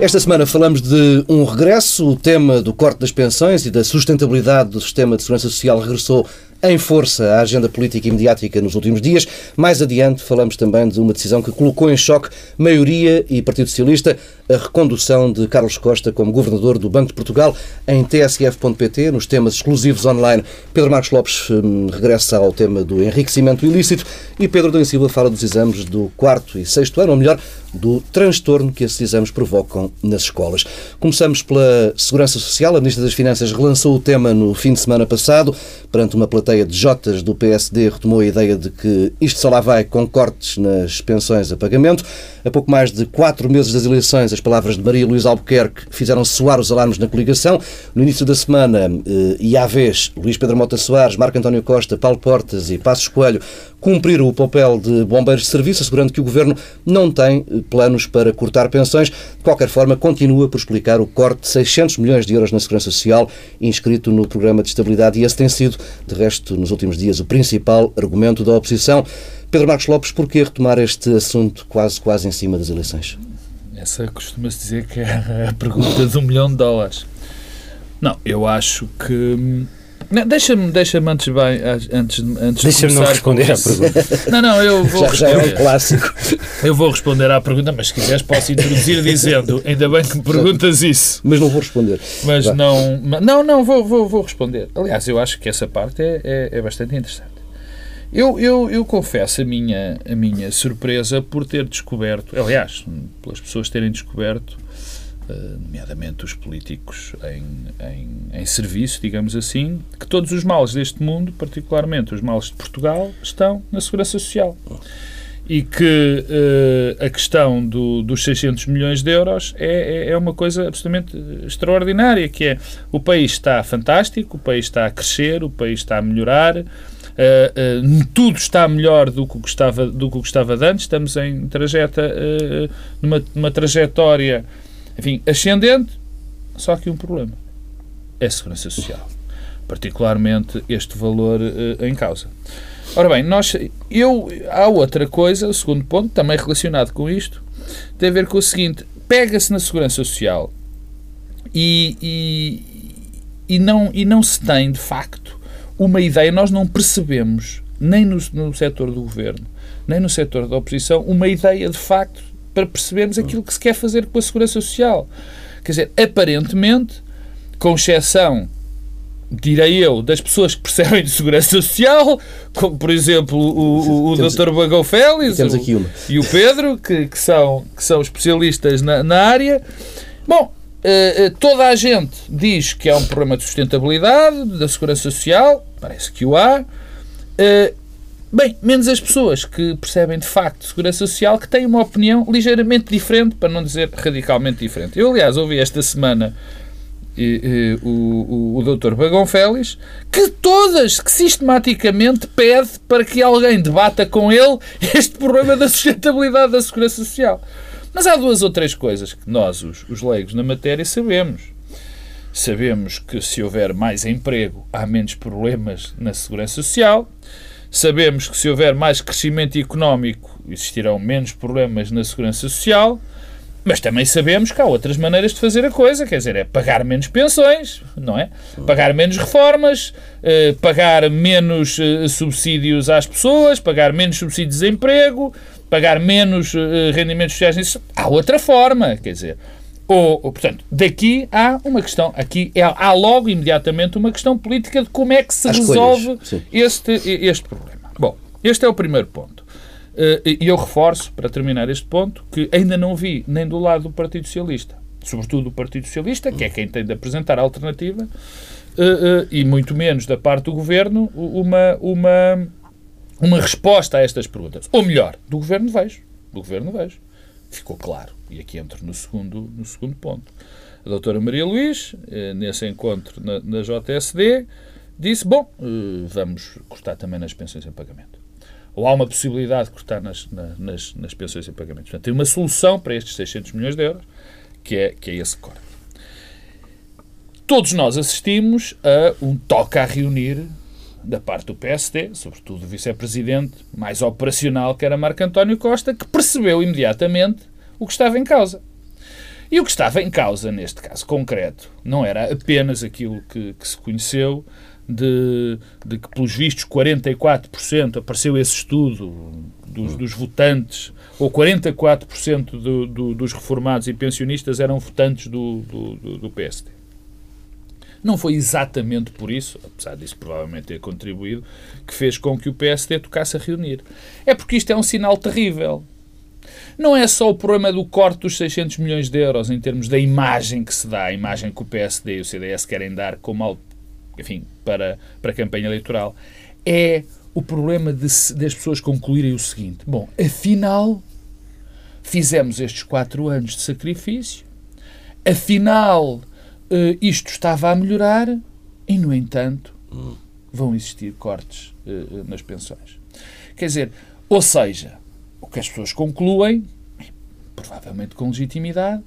Esta semana falamos de um regresso. O tema do corte das pensões e da sustentabilidade do sistema de segurança social regressou em força à agenda política e mediática nos últimos dias. Mais adiante, falamos também de uma decisão que colocou em choque maioria e Partido Socialista, a recondução de Carlos Costa como governador do Banco de Portugal em tsf.pt, nos temas exclusivos online. Pedro Marcos Lopes hum, regressa ao tema do enriquecimento ilícito e Pedro Domingos Silva fala dos exames do quarto e sexto ano, ou melhor, do transtorno que esses exames provocam nas escolas. Começamos pela Segurança Social. A Ministra das Finanças relançou o tema no fim de semana passado, perante uma plateia de Jotas do PSD, retomou a ideia de que isto só lá vai com cortes nas pensões a pagamento. A pouco mais de quatro meses das eleições, as palavras de Maria Luísa Albuquerque fizeram soar os alarmes na coligação. No início da semana, eh, e à vez, Luís Pedro Mota Soares, Marco António Costa, Paulo Portas e Passos Coelho cumpriram o papel de bombeiros de serviço, assegurando que o Governo não tem eh, planos para cortar pensões. De qualquer forma, continua por explicar o corte de 600 milhões de euros na Segurança Social, inscrito no Programa de Estabilidade, e esse tem sido, de resto, nos últimos dias, o principal argumento da oposição. Pedro Marcos Lopes, por que retomar este assunto quase, quase em cima das eleições? Essa costuma-se dizer que é a pergunta de um milhão de dólares. Não, eu acho que hum, Deixa-me deixa antes bem, antes, antes Deixa-me não responder à pergunta. Não, não, eu vou já. Já é um clássico. Eu vou responder à pergunta, mas se quiseres posso introduzir dizendo, ainda bem que me perguntas isso. Mas não vou responder. Mas Vai. não, não, não, vou, vou, vou responder. Aliás, eu acho que essa parte é, é, é bastante interessante. Eu, eu, eu confesso a minha, a minha surpresa por ter descoberto, aliás, pelas pessoas terem descoberto nomeadamente os políticos em, em, em, serviço, digamos assim, que todos os males deste mundo, particularmente os males de Portugal, estão na Segurança Social. E que uh, a questão do, dos 600 milhões de euros é, é, é, uma coisa absolutamente extraordinária, que é o país está fantástico, o país está a crescer, o país está a melhorar, uh, uh, tudo está melhor do que estava, do que estava antes, estamos em trajeta, numa, numa trajetória enfim, ascendente, só que um problema. É a segurança social. Particularmente este valor uh, em causa. Ora bem, nós, eu, há outra coisa, o segundo ponto, também relacionado com isto, tem a ver com o seguinte: pega-se na segurança social e, e, e, não, e não se tem, de facto, uma ideia, nós não percebemos, nem no, no setor do governo, nem no setor da oposição, uma ideia de facto para percebermos aquilo que se quer fazer com a segurança social. Quer dizer, aparentemente, com exceção direi eu, das pessoas que percebem de segurança social, como por exemplo o, o, o Dr. Bagão Félix o, e o Pedro, que, que, são, que são especialistas na, na área. Bom, uh, toda a gente diz que há um problema de sustentabilidade da segurança social, parece que o há. Uh, Bem, menos as pessoas que percebem de facto segurança social, que têm uma opinião ligeiramente diferente, para não dizer radicalmente diferente. Eu, aliás, ouvi esta semana e, e, o, o, o Dr. Bagão Félix, que todas, que sistematicamente pede para que alguém debata com ele este problema da sustentabilidade da segurança social. Mas há duas ou três coisas que nós, os, os leigos na matéria, sabemos. Sabemos que se houver mais emprego, há menos problemas na segurança social. Sabemos que se houver mais crescimento económico, existirão menos problemas na segurança social, mas também sabemos que há outras maneiras de fazer a coisa, quer dizer, é pagar menos pensões, não é? Pagar menos reformas, eh, pagar menos eh, subsídios às pessoas, pagar menos subsídios de emprego, pagar menos eh, rendimentos sociais. Há outra forma, quer dizer, ou, ou, portanto, daqui há uma questão, aqui é, há logo imediatamente uma questão política de como é que se As resolve este, este problema. Bom, este é o primeiro ponto. Eh, e eu reforço, para terminar este ponto, que ainda não vi nem do lado do Partido Socialista, sobretudo do Partido Socialista, que é quem tem de apresentar a alternativa, eh, eh, e muito menos da parte do Governo, uma, uma, uma resposta a estas perguntas. Ou melhor, do Governo vejo. Do Governo vejo ficou claro. E aqui entro no segundo, no segundo ponto. A doutora Maria Luís, eh, nesse encontro na, na JSD, disse, bom, eh, vamos cortar também nas pensões em pagamento. Ou há uma possibilidade de cortar nas, nas, nas pensões em pagamento. Portanto, tem uma solução para estes 600 milhões de euros, que é, que é esse corte. Todos nós assistimos a um toque a reunir da parte do PSD, sobretudo o vice-presidente mais operacional, que era Marco António Costa, que percebeu imediatamente o que estava em causa. E o que estava em causa neste caso concreto não era apenas aquilo que, que se conheceu de, de, que, pelos vistos, 44% apareceu esse estudo dos, dos votantes, ou 44% do, do, dos reformados e pensionistas eram votantes do, do, do. Não foi exatamente por isso, apesar disso provavelmente ter contribuído, que fez com que o PSD tocasse a reunir. É porque isto é um sinal terrível. Não é só o problema do corte dos 600 milhões de euros em termos da imagem que se dá, a imagem que o PSD e o CDS querem dar como, enfim, para, para a campanha eleitoral. É o problema de, das pessoas concluírem o seguinte: bom, afinal, fizemos estes quatro anos de sacrifício, afinal, uh, isto estava a melhorar e, no entanto, vão existir cortes uh, nas pensões. Quer dizer, ou seja, o que as pessoas concluem, provavelmente com legitimidade,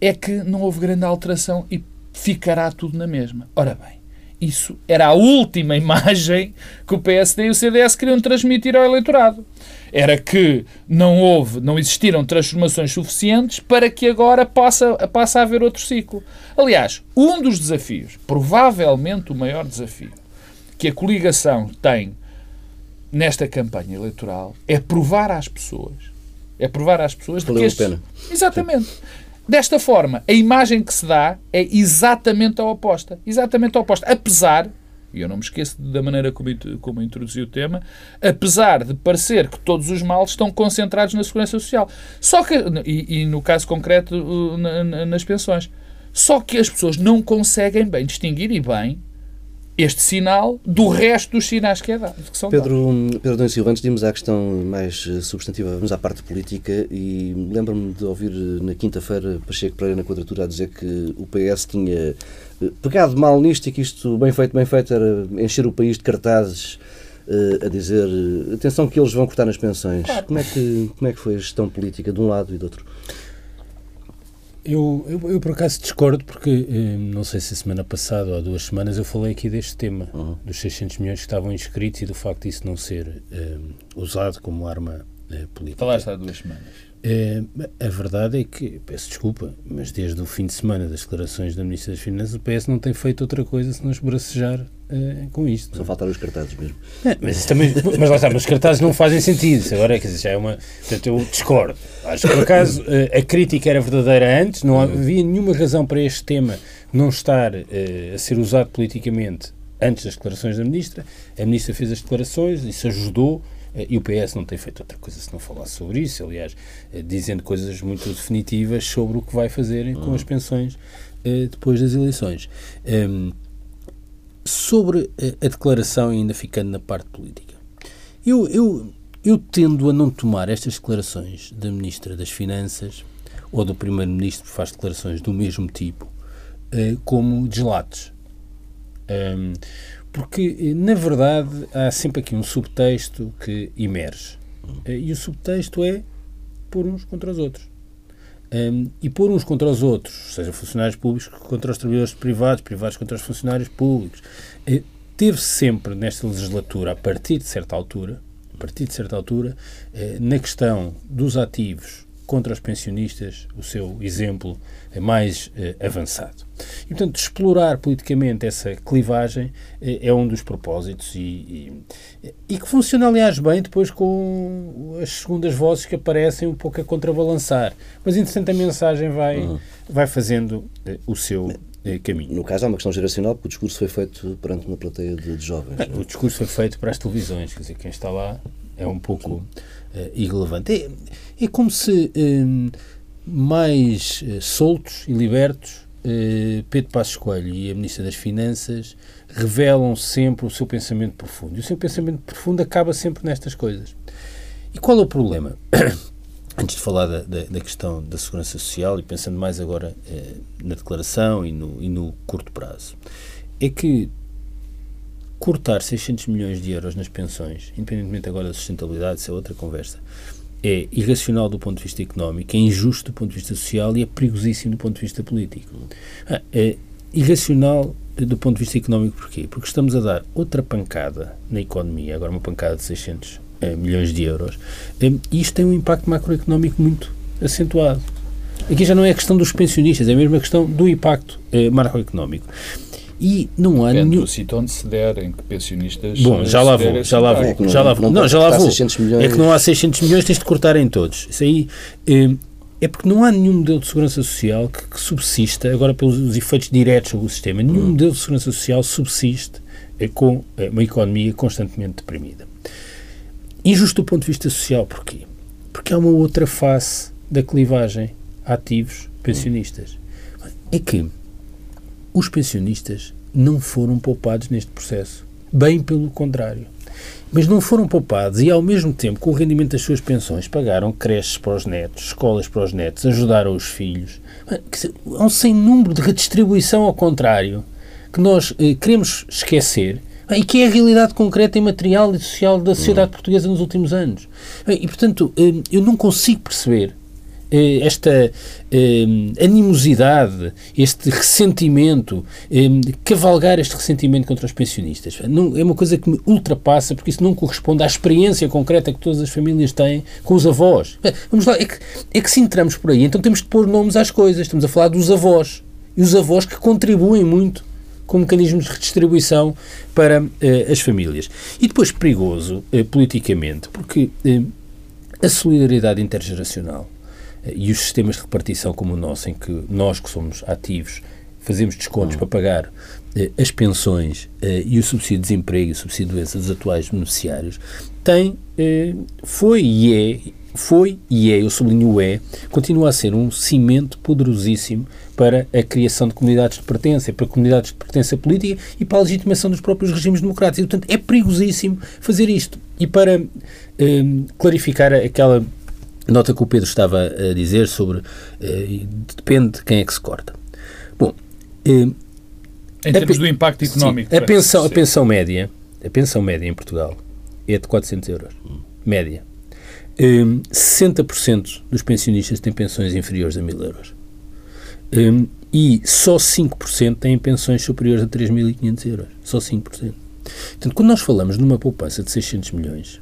é que não houve grande alteração e ficará tudo na mesma. Ora bem, isso era a última imagem que o PSD e o CDS queriam transmitir ao eleitorado era que não houve, não existiram transformações suficientes para que agora possa, passe a haver outro ciclo. Aliás, um dos desafios, provavelmente o maior desafio, que a coligação tem nesta campanha eleitoral é provar às pessoas, é provar às pessoas Valeu que estes... pena. Exatamente. Desta forma, a imagem que se dá é exatamente a oposta. Exatamente a oposta. Apesar e eu não me esqueço da maneira como, como introduzi o tema, apesar de parecer que todos os males estão concentrados na segurança social. Só que, e, e no caso concreto, na, nas pensões. Só que as pessoas não conseguem bem distinguir, e bem, este sinal do resto dos sinais que, é dado, que são Pedro, Pedro Dom Silva, antes de irmos à questão mais eh, substantiva, vamos à parte política e lembro-me de ouvir eh, na quinta-feira Pacheco Pereira na quadratura a dizer que o PS tinha eh, pegado mal nisto e que isto, bem feito, bem feito, era encher o país de cartazes a dizer atenção que eles vão cortar nas pensões. Claro. Como, é que, como é que foi a gestão política de um lado e do outro? Eu, eu, eu, por acaso discordo porque eh, não sei se a semana passada ou há duas semanas eu falei aqui deste tema uhum. dos 600 milhões que estavam inscritos e do facto de isso não ser eh, usado como arma eh, política. Falaste há duas semanas. É, a verdade é que, peço desculpa, mas desde o fim de semana das declarações da Ministra das Finanças, o PS não tem feito outra coisa senão esbracejar uh, com isto. Só faltaram os cartazes mesmo. É, mas, também, mas lá está, mas os cartazes não fazem sentido. Agora, quer dizer, já é uma. Portanto, eu discordo. Acho que, por acaso, uh, a crítica era verdadeira antes, não havia nenhuma razão para este tema não estar uh, a ser usado politicamente antes das declarações da Ministra. A Ministra fez as declarações, isso ajudou eh, e o PS não tem feito outra coisa se não falar sobre isso, aliás, eh, dizendo coisas muito definitivas sobre o que vai fazer com as pensões eh, depois das eleições. Ehm, sobre a declaração, ainda ficando na parte política, eu, eu, eu tendo a não tomar estas declarações da Ministra das Finanças ou do Primeiro-Ministro que faz declarações do mesmo tipo como deslates. Porque, eh, na verdade, há sempre aqui um subtexto que emerge. Eh, e o subtexto é por uns contra os outros. Um, e por uns contra os outros, seja funcionários públicos contra os trabalhadores privados, privados contra os funcionários públicos, eh, teve sempre nesta legislatura, a partir de certa altura, a partir de certa altura, na questão dos ativos contra os pensionistas, o seu exemplo é mais eh, avançado. E, portanto, explorar politicamente essa clivagem eh, é um dos propósitos e, e, e, que funciona, aliás, bem depois com as segundas vozes que aparecem um pouco a contrabalançar. Mas, entretanto, a mensagem vai, uhum. vai fazendo eh, o seu caminho. No caso, há uma questão geracional, porque o discurso foi feito perante uma plateia de, de jovens. É? O discurso foi feito para as televisões, quer dizer, quem está lá é um pouco uh, irrelevante. É, é como se um, mais uh, soltos e libertos uh, Pedro Passos Coelho e a Ministra das Finanças revelam sempre o seu pensamento profundo. E o seu pensamento profundo acaba sempre nestas coisas. E qual é o problema? Antes de falar da, da, da, questão da segurança social e pensando mais agora eh, na declaração e no, e no curto prazo, é que cortar 600 milhões de euros nas pensões, independentemente agora da sustentabilidade, isso é outra conversa, é irracional do ponto de vista económico, é injusto do ponto de vista social e é perigosíssimo do ponto de vista político. Ah, é irracional do ponto de vista económico porquê? Porque estamos a dar outra pancada na economia, agora uma pancada de 600 eh, milhões de euros, eh, e isto tem um impacto macroeconómico muito acentuado. Aqui já não é a questão dos pensionistas, é mesmo a questão do impacto eh, macroeconómico. E não há Depende nenhum. do sítio onde se der, em que pensionistas. Bom, já lá vou, já lá vou, É já lá vou. Não, já lá vou. 600 milhões. É que não há 600 milhões, tens de cortar em todos. Isso aí eh, é porque não há nenhum modelo de segurança social que, que subsista, agora pelos efeitos diretos sobre o sistema, nenhum modelo de segurança social subsiste eh, com eh, uma economia constantemente deprimida. Injusto do ponto de vista social, porquê? Porque há uma outra face da clivagem ativos-pensionistas. É que os pensionistas não foram poupados neste processo. Bem pelo contrário. Mas não foram poupados e, ao mesmo tempo, com o rendimento das suas pensões, pagaram creches para os netos, escolas para os netos, ajudaram os filhos. Há um sem número de redistribuição ao contrário que nós eh, queremos esquecer eh, e que é a realidade concreta e material e social da sociedade portuguesa nos últimos anos. Eh, E, portanto, eh, eu não consigo perceber esta eh, animosidade, este ressentimento, eh, cavalgar este ressentimento contra os pensionistas. Não, é uma coisa que me ultrapassa, porque isso não corresponde à experiência concreta que todas as famílias têm com os avós. Vamos lá, é que, é que se entramos por aí, então temos que pôr nomes às coisas. Estamos a falar dos avós. E os avós que contribuem muito com mecanismos de redistribuição para eh, as famílias. E depois perigoso eh, politicamente, porque eh, a solidariedade intergeracional eh, e os sistemas de repartição como o nosso, em que nós que somos ativos fazemos descontos para pagar eh, as pensões eh, e o subsídio de desemprego e o subsídio de doença dos atuais beneficiários, tem, eh, foi e é, foi e é, eu sublinho o é, continua a ser um cimento poderosíssimo para a criação de comunidades de pertença, para comunidades de pertença política e para a legitimação dos próprios regimes democráticos. E, portanto, é perigosíssimo fazer isto. E para eh, clarificar aquela nota que o Pedro estava a dizer sobre eh, depende de quem é que se corta. Bom, eh, Em termos do impacto económico. sim, a, pensão, a pensão média, a pensão média em Portugal é de 400 euros. Média. Hum, 60% dos pensionistas têm pensões inferiores a 1000 euros. Hum, e só 5% têm pensões superiores a 3.500 euros. Só 5%. Portanto, quando nós falamos numa poupança de 600 milhões,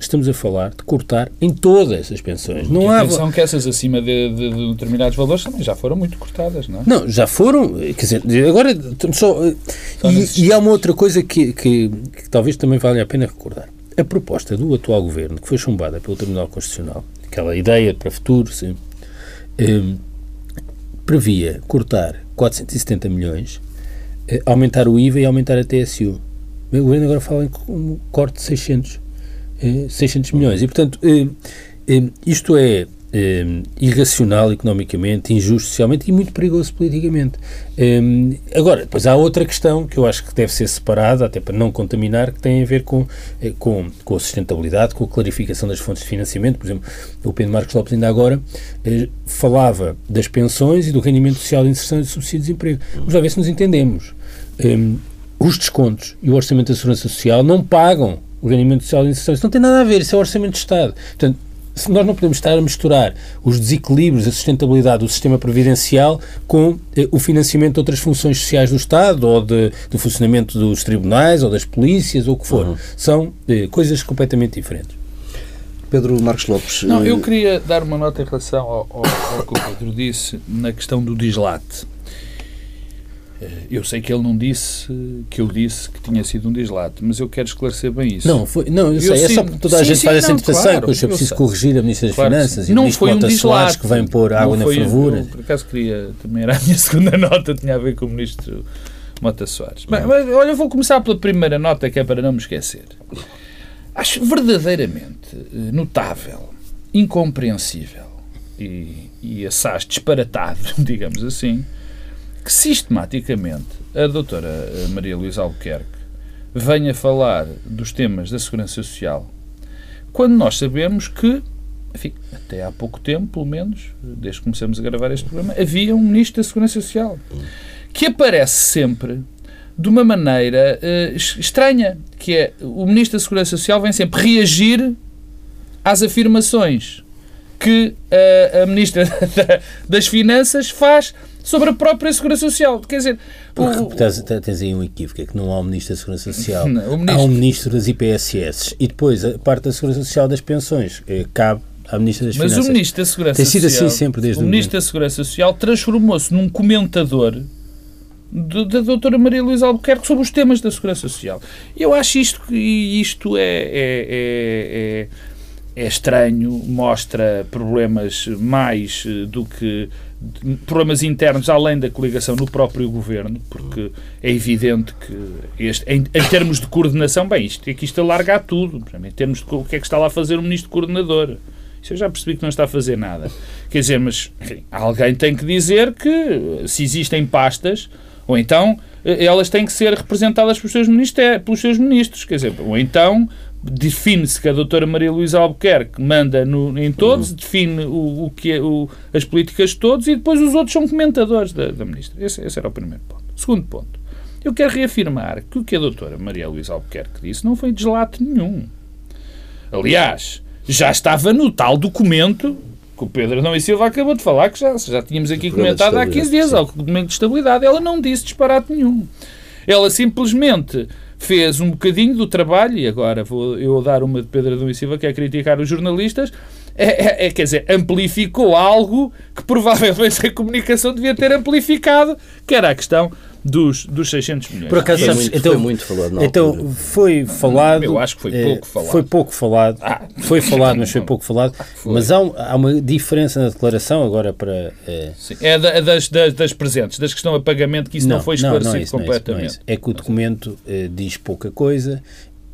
estamos a falar de cortar em todas as pensões. Não E há. atenção que essas acima de, de- de determinados valores também já foram muito cortadas, não é? Não, já foram, quer dizer, agora só, Só nesses e, e há uma outra coisa que, que, que talvez também valha a pena recordar. A proposta do atual governo, que foi chumbada pelo Tribunal Constitucional, aquela ideia para futuro, sim, eh, previa cortar 470 milhões, eh, aumentar o IVA e aumentar a TSU. O governo agora fala em um corte de 600, eh, 600 milhões. E, portanto, eh, eh, isto é eh, irracional economicamente, injusto socialmente e muito perigoso politicamente. Eh, agora, depois há outra questão que eu acho que deve ser separada, até para não contaminar, que tem a ver com, eh, com, com a sustentabilidade, com a clarificação das fontes de financiamento. Por exemplo, o Pedro Marcos Lopes ainda agora eh, falava das pensões e do rendimento social de inserção e do subsídio de desemprego. Vamos lá ver se nos entendemos. Eh, os descontos e o Orçamento da Segurança Social não pagam o rendimento social de inserção. Isso não tem nada a ver, isso é o Orçamento de Estado. Portanto, se nós não podemos estar a misturar os desequilíbrios, a sustentabilidade do sistema previdencial com eh, o financiamento de outras funções sociais do Estado ou de, do funcionamento dos tribunais ou das polícias ou o que for. São eh, coisas completamente diferentes. Pedro Marcos Lopes. Não, eh, eu queria dar uma nota em relação ao, ao, ao que o Pedro disse na questão do dislate. Eh, Eu sei que ele não disse que eu disse que tinha sido um dislate, mas eu quero esclarecer bem isso. Não, foi, não eu Eu sei, é sim- só porque toda a sim, gente sim, faz essa não, interpretação claro, depois é eu preciso sei. corrigir a Ministra das Claro Finanças e o não Ministro foi um Mota Soares dislate que vem pôr água na fervura. eu, por acaso queria, também era a minha segunda nota, tinha a ver com o Ministro Mota Soares. Bem, mas, olha, eu vou começar pela primeira nota, que é para não me esquecer. Acho verdadeiramente eh, notável, incompreensível e, e assaz disparatado, digamos assim, que sistematicamente a doutora eh, Maria Luísa Albuquerque venha falar dos temas da segurança social quando nós sabemos que, enfim, até há pouco tempo, pelo menos, desde que começamos a gravar este programa, havia um Ministro da Segurança Social que aparece sempre de uma maneira es- estranha, que é o Ministro da Segurança Social vem sempre reagir às afirmações que eh, a Ministra da- das Finanças faz sobre a própria Segurança Social. Quer dizer, o- Porque tens, tens aí um equívoco, é que não há um Ministro da Segurança Social, Não, o há Ministro- um Ministro das IPSS e depois a parte da Segurança Social das pensões eh, cabe à Ministra das Mas Finanças. o Ministro da Segurança Tem sido Social, assim sempre desde o o Ministro da Segurança Social transformou-se num comentador do- da doutora Maria Luísa Albuquerque sobre os temas da Segurança Social. Eu acho isto, que- e isto é, é, é, é, é estranho, mostra problemas mais eh, do que problemas internos além da coligação no próprio governo, porque é evidente que este, em, em termos de coordenação, bem, isto, aqui isto alarga tudo, para mim, em termos de o que é que está lá a fazer o ministro coordenador. Isso eu já percebi que não está a fazer nada. Quer dizer, mas enfim, alguém tem que dizer que se existem pastas, ou então eh, elas têm que ser representadas pelos seus, pelos seus ministros. Quer dizer, ou então define-se que a doutora Maria Luísa Albuquerque manda no- em todos, define o, o que é, o- as políticas de todos e depois os outros são comentadores da, da ministra. Esse, esse era o primeiro ponto. Segundo ponto. Eu quero reafirmar que o que a doutora Maria Luísa Albuquerque disse não foi deslato nenhum. Aliás, já estava no tal documento que o Pedro Adão e Silva acabou de falar, que já, já tínhamos aqui comentado há 15 dias, estabilidade, ao documento de estabilidade. Ela não disse disparate nenhum. Ela simplesmente fez um bocadinho do trabalho, e agora vou eu dar uma de Pedro Adão e Silva, que é criticar os jornalistas, é, é- é, quer dizer, amplificou algo que provavelmente a comunicação devia ter amplificado, que era a questão dos, dos 600 milhões. Por acaso, Foi sabes, muito- então, foi muito falado na então altura. foi falado. Eu acho que foi eh, pouco falado. Foi pouco falado. Ah. Foi falado, mas foi pouco falado. Foi. Mas há, um- há uma diferença na declaração agora para. Sim, é da- das, das, das presentes, das que estão a pagamento, que isso não, foi esclarecido é isso, não é isso, completamente. não é isso. É que o documento eh, diz pouca coisa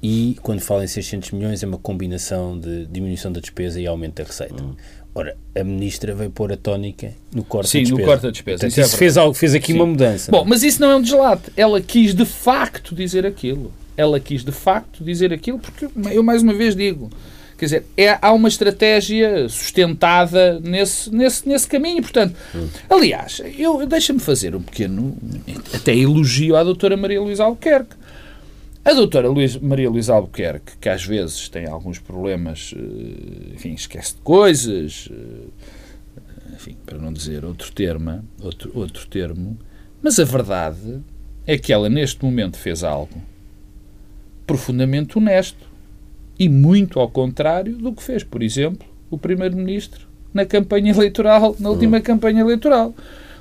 e quando fala em 600 milhões é uma combinação de diminuição da despesa e aumento da receita. Hum. Ora, a ministra veio pôr a tónica no corte Sim, da no despesa. corte da despesa, Portanto, isso é isso fez, algo, fez aqui Sim. uma mudança. Bom, mas isso não é um deslate. Ela quis de facto dizer aquilo. Ela quis de facto dizer aquilo, porque eu mais uma vez digo. Quer dizer, é, há uma estratégia sustentada nesse, nesse, nesse caminho. Portanto, aliás, eu deixa-me fazer um pequeno até elogio à doutora Maria Luísa Albuquerque. A doutora Luís- Maria Luísa Albuquerque, que às vezes tem alguns problemas, eh, enfim, esquece de coisas, eh, enfim, para não dizer outro termo, outro, outro termo, mas a verdade é que ela neste momento fez algo profundamente honesto e muito ao contrário do que fez, por exemplo, o primeiro-ministro na campanha eleitoral, na última campanha eleitoral.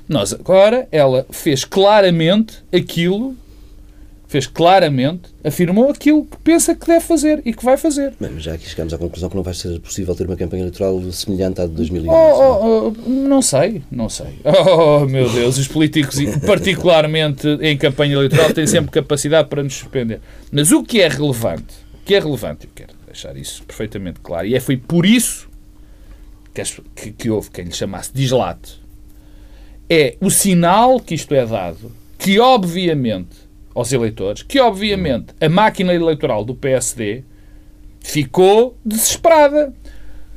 Nós agora, ela fez claramente aquilo, fez claramente, afirmou aquilo que pensa que deve fazer e que vai fazer. Bem, mas já aqui chegamos à conclusão que não vai ser possível ter uma campanha eleitoral semelhante à de 2011. Oh, oh, oh, não sei, não sei. Oh, meu Deus, os políticos, particularmente em campanha eleitoral, têm sempre capacidade para nos surpreender. Mas o que é relevante, o que é relevante, eu quero deixar isso perfeitamente claro, e é, foi por isso que, que, que houve quem lhe chamasse dislate, é o sinal que isto é dado, que obviamente, aos eleitores, que obviamente a máquina eleitoral do PSD ficou desesperada.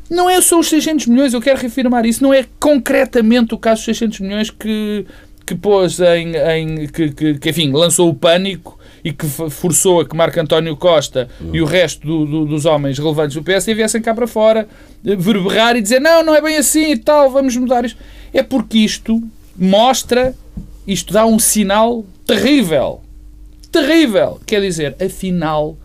Não é só os 600 milhões, eu quero reafirmar isso, não é concretamente o caso dos 600 milhões que, que pôs em. em que, que, que, enfim, lançou o pânico e que forçou a que Marco António Costa e o resto do- do- dos homens relevantes do PSD viessem cá para fora eh, verberrar e dizer não, não é bem assim e tal, vamos mudar isto. É porque isto mostra, isto dá um sinal terrível. Terrível! Quer dizer, afinal,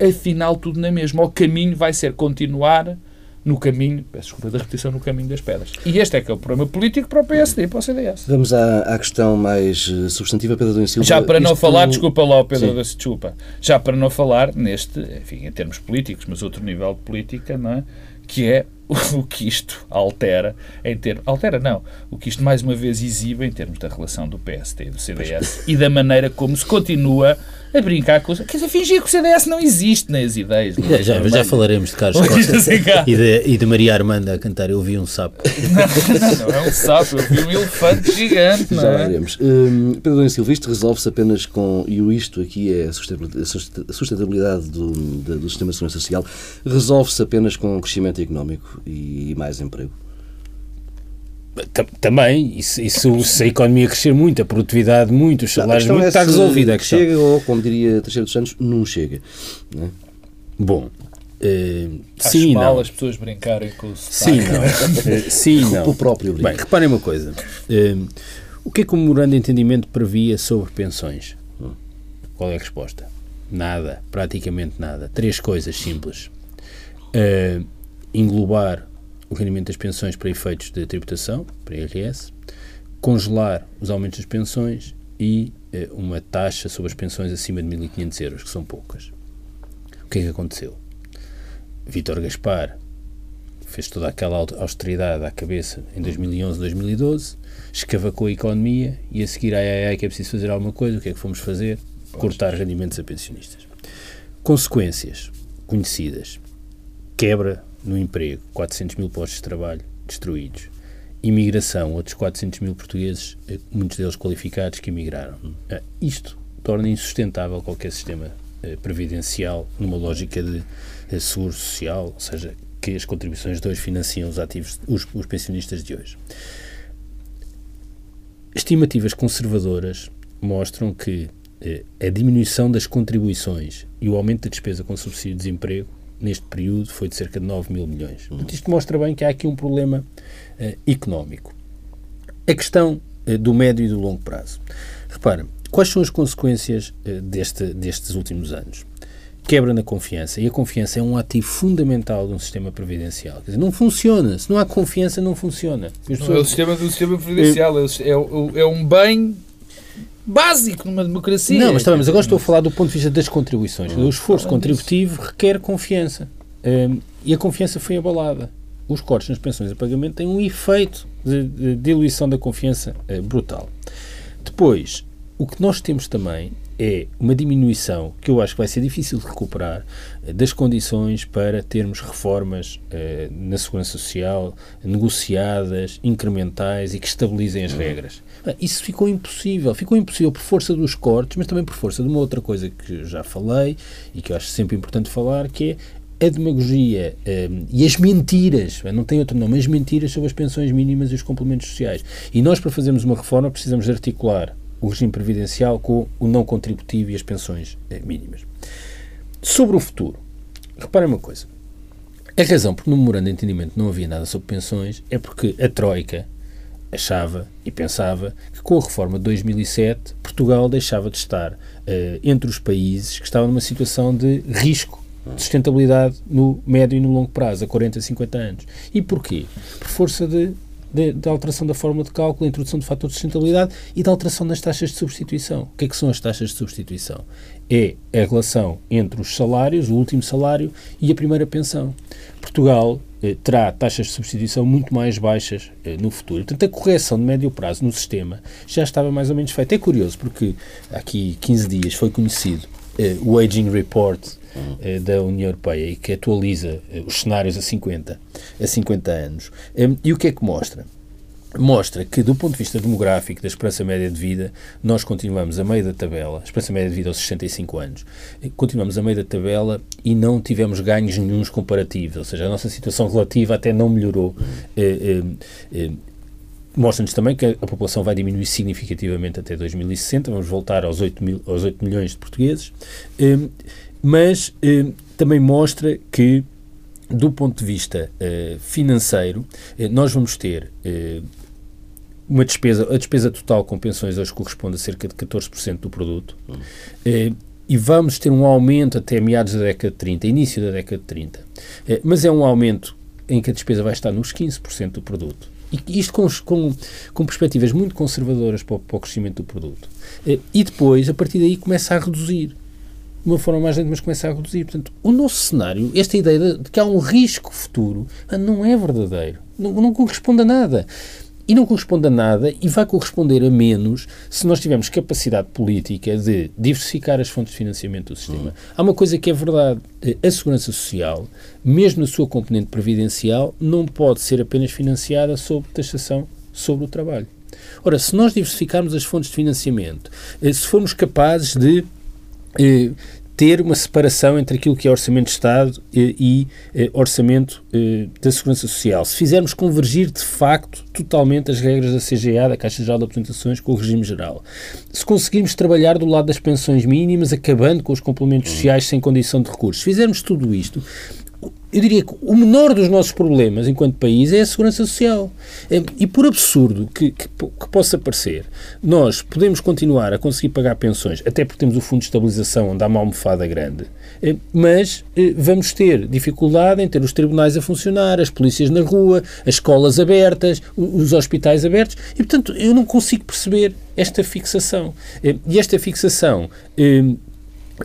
afinal tudo na mesma. O caminho vai ser continuar no caminho, peço desculpa da repetição, no caminho das pedras. E este é que é o problema político para o PSD e para o CDS. Vamos à, à questão mais eh, substantiva, Pedro Domingos Silva. Já para não Isto- falar, desculpa lá, Pedro, Sim. desculpa, já para não falar neste, enfim, em termos políticos, mas outro nível de política, não é? Que é o que isto altera em termos. Altera, não. O que isto mais uma vez exibe em termos da relação do PSD e do CDS e da maneira como se continua a brincar com os. Quer dizer, fingir que o CDS não existe nas ideias. não é? Já, já, já falaremos de Carlos Costa assim e de, e de Maria Armanda a cantar Eu Vi um Sapo. Não, não é um sapo, eu vi um elefante gigante, não Já é? veremos. Hum, Pedro Domingos Silva, isto resolve-se apenas com, e o isto aqui é a sustentabilidade- do, do sistema de segurança social, resolve-se apenas com crescimento económico e mais emprego. Ta- Também, isso, isso, se a economia crescer muito, a produtividade muito, os salários muito, é está se resolvida a questão. Chega ou, como diria Teixeira dos Santos, não chega. não é? Bom, Acho sim e mal não. as pessoas brincarem com o Sim, sotaque. não. Eh, sim, não. O próprio brinco. Bem, reparem uma coisa. Eh, o que é que o memorando de entendimento previa sobre pensões? Qual é a resposta? Nada, praticamente nada. Três coisas simples. Eh, englobar o rendimento das pensões para efeitos de tributação, para IRS, congelar os aumentos das pensões e eh, uma taxa sobre as pensões acima de 1.500 euros, que são poucas. O que é que aconteceu? Vítor Gaspar fez toda aquela austeridade à cabeça em 2011, 2012, escavacou a economia e a seguir, ai, ai, ai, que é preciso fazer alguma coisa, o que é que fomos fazer? Cortar rendimentos a pensionistas. Consequências conhecidas. Quebra no emprego, 400 mil postos de trabalho destruídos. Imigração, outros 400 mil portugueses, eh, muitos deles qualificados, que emigraram. Eh, isto torna insustentável qualquer sistema eh, previdencial numa lógica de seguro social, ou seja, que as contribuições de hoje financiam os ativos, os, os pensionistas de hoje. Estimativas conservadoras mostram que a diminuição das contribuições e o aumento da despesa com subsídio de desemprego neste período foi de cerca de 9 mil milhões. Portanto, isto mostra bem que há aqui um problema eh, económico. A questão eh, do médio e do longo prazo. Repara, quais são as consequências deste, destes últimos anos? quebra na confiança. E a confiança é um ativo fundamental de um sistema previdencial. Quer dizer, não funciona. Se não há confiança, não funciona. Pessoas... Não é o sistema do sistema previdencial. É, é, é um bem básico numa democracia. Não, mas, tá bem, mas agora estou a falar do ponto de vista das contribuições. O esforço contributivo requer confiança. Um, e a confiança foi abalada. Os cortes nas pensões a pagamento têm um efeito de, de diluição da confiança uh, brutal. Depois, o que nós temos também é uma diminuição que eu acho que vai ser difícil de recuperar eh, das condições para termos reformas eh, na segurança social negociadas, incrementais e que estabilizem as regras. Isso ficou impossível. Ficou impossível por força dos cortes, mas também por força de uma outra coisa que já falei e que eu acho sempre importante falar, que é a demagogia um, eh, e as mentiras, não tem outro nome, as mentiras sobre as pensões mínimas e os complementos sociais. E nós, para fazermos uma reforma, precisamos articular o regime previdencial com o não contributivo e as pensões eh, mínimas. Sobre o futuro, reparem uma coisa. A razão por no memorando de entendimento não havia nada sobre pensões é porque a Troika achava e pensava que com a reforma de 2007 Portugal deixava de estar uh, entre os países que estavam numa situação de risco de sustentabilidade no médio e no longo prazo, a 40, 50 anos. E porquê? Por força de da alteração da fórmula de cálculo, a introdução de fator de sustentabilidade e da alteração das taxas de substituição. O que é que são as taxas de substituição? É a relação entre os salários, o último salário, e a primeira pensão. Portugal terá taxas de substituição muito mais baixas eh, no futuro. Portanto, a correção de médio prazo no sistema já estava mais ou menos feita. É curioso, porque aqui 15 dias foi conhecido eh, o Aging Report eh, da União Europeia e que atualiza eh, os cenários a 50, a 50 anos. E o que é que mostra? Mostra que, do ponto de vista demográfico, da esperança média de vida, nós continuamos a meio da tabela, a esperança média de vida aos 65 anos, continuamos a meio da tabela e não tivemos ganhos nenhums comparativos, ou seja, a nossa situação relativa até não melhorou. Eh, Mostra-nos também que a população vai diminuir significativamente até 2060, vamos voltar aos 8, mil, aos 8 milhões de portugueses mas eh, também mostra que, do ponto de vista eh, financeiro, eh, nós vamos ter eh, uma despesa, a despesa total com pensões hoje corresponde a cerca de 14% do produto. Hum. e vamos ter um aumento até meados da década de 30, início da década de 30. mas é um aumento em que a despesa vai estar nos 15% do produto. E isto com, com, com, perspectivas muito conservadoras para o, para o crescimento do produto. E depois, a partir daí, começa a reduzir de uma forma mais lenta, mas começa a reduzir. Portanto, o nosso cenário, esta ideia de que há um risco futuro, não é verdadeiro. Não, não corresponde a nada. E não corresponde a nada e vai corresponder a menos se nós tivermos capacidade política de diversificar as fontes de financiamento do sistema. Uhum. Há uma coisa que é verdade: a segurança social, mesmo na sua componente previdencial, não pode ser apenas financiada sob taxação sobre o trabalho. Ora, se nós diversificarmos as fontes de financiamento, eh, se formos capazes de eh, ter uma separação entre aquilo que é orçamento de Estado e, e eh, orçamento eh, da Segurança Social. Se fizermos convergir de facto totalmente as regras da CGA, da Caixa Geral de Apresentações, com o regime geral. Se conseguirmos trabalhar do lado das pensões mínimas, acabando com os complementos sociais sem condição de recursos. Se fizermos tudo isto, eu diria que o menor dos nossos problemas enquanto país é a segurança social. É, e por absurdo que, que, que, possa parecer, nós podemos continuar a conseguir pagar pensões, até porque temos o Fundo de Estabilização, onde há uma almofada grande, é, mas é, vamos ter dificuldade em ter os tribunais a funcionar, as polícias na rua, as escolas abertas, os hospitais abertos, e portanto eu não consigo perceber esta fixação. E esta fixação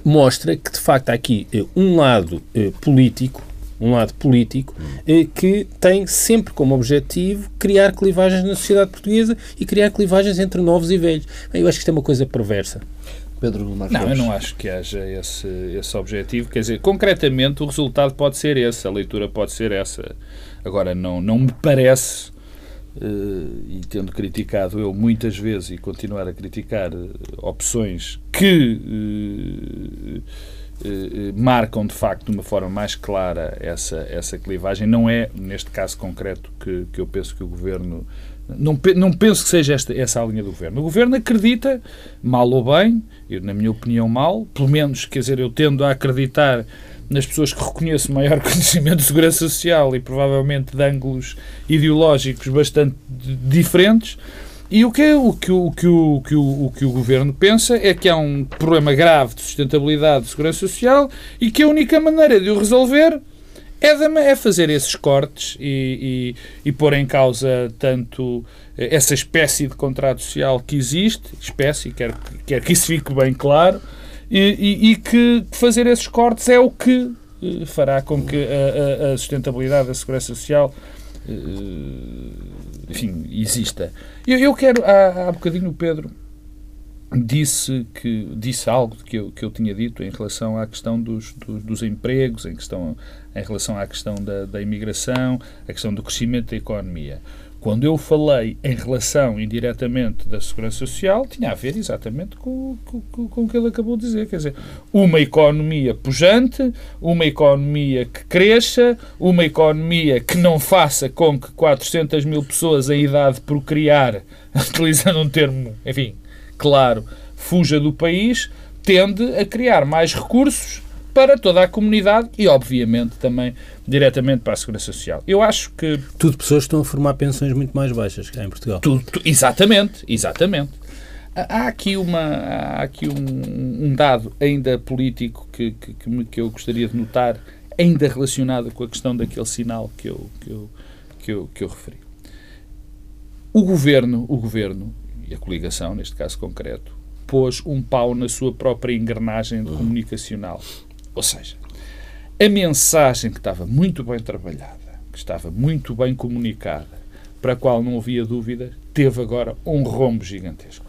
mostra que de facto há aqui um lado político um lado político, eh, que tem sempre como objetivo criar clivagens na sociedade portuguesa e criar clivagens entre novos e velhos. Eu acho que isto é uma coisa perversa. Pedro Marcos. Não, eu não acho que haja esse, esse objetivo. Quer dizer, concretamente, o resultado pode ser esse, a leitura pode ser essa. Agora, não, não me parece, uh, e tendo criticado eu muitas vezes e continuar a criticar uh, opções que. Uh, eh, eh, marcam de facto de uma forma mais clara essa, essa clivagem. Não é, neste caso concreto, que, que eu penso que o Governo. Não, não penso que seja esta, essa a linha do Governo. O Governo acredita, mal ou bem, eu, na minha opinião, mal, pelo menos, quer dizer, eu tendo a acreditar nas pessoas que reconheço maior conhecimento de segurança social e provavelmente de ângulos ideológicos bastante diferentes, e o que, o, que, o, que, o, que, o, que o governo pensa é que há um problema grave de sustentabilidade de segurança social e que a única maneira de o resolver é, é fazer esses cortes e, e, e pôr em causa tanto essa espécie de contrato social que existe, espécie, quer, quer que isso fique bem claro, e, e que fazer esses cortes é o que eh, fará com que a, a, a sustentabilidade da segurança social eh, enfim, exista. Eu, eu quero, há, há bocadinho o Pedro disse que disse algo que eu, que eu tinha dito em relação à questão dos, dos, dos empregos, em, questão, em relação à questão da, da imigração, a questão do crescimento da economia. Quando eu falei em relação indiretamente da segurança social, tinha a ver exatamente com, com, com o que ele acabou de dizer. Quer dizer, uma economia pujante, uma economia que cresça, uma economia que não faça com que 400 mil pessoas em idade de procriar, utilizando um termo, enfim, claro, fuja do país, tende a criar mais recursos para toda a comunidade e, obviamente, também diretamente para a Segurança Social. Eu acho que... Tudo pessoas que estão a formar pensões muito mais baixas cá em Portugal. Tudo, tu, exatamente, exatamente. Há aqui, uma, há aqui um, um dado ainda político que, que, que, me, que eu gostaria de notar, ainda relacionado com a questão daquele sinal que eu, que eu, que eu, que eu referi. O governo, o governo e a coligação, neste caso concreto, pôs um pau na sua própria engrenagem comunicacional. Ou seja, a mensagem que estava muito bem trabalhada, que estava muito bem comunicada, para a qual não havia dúvida, teve agora um rombo gigantesco.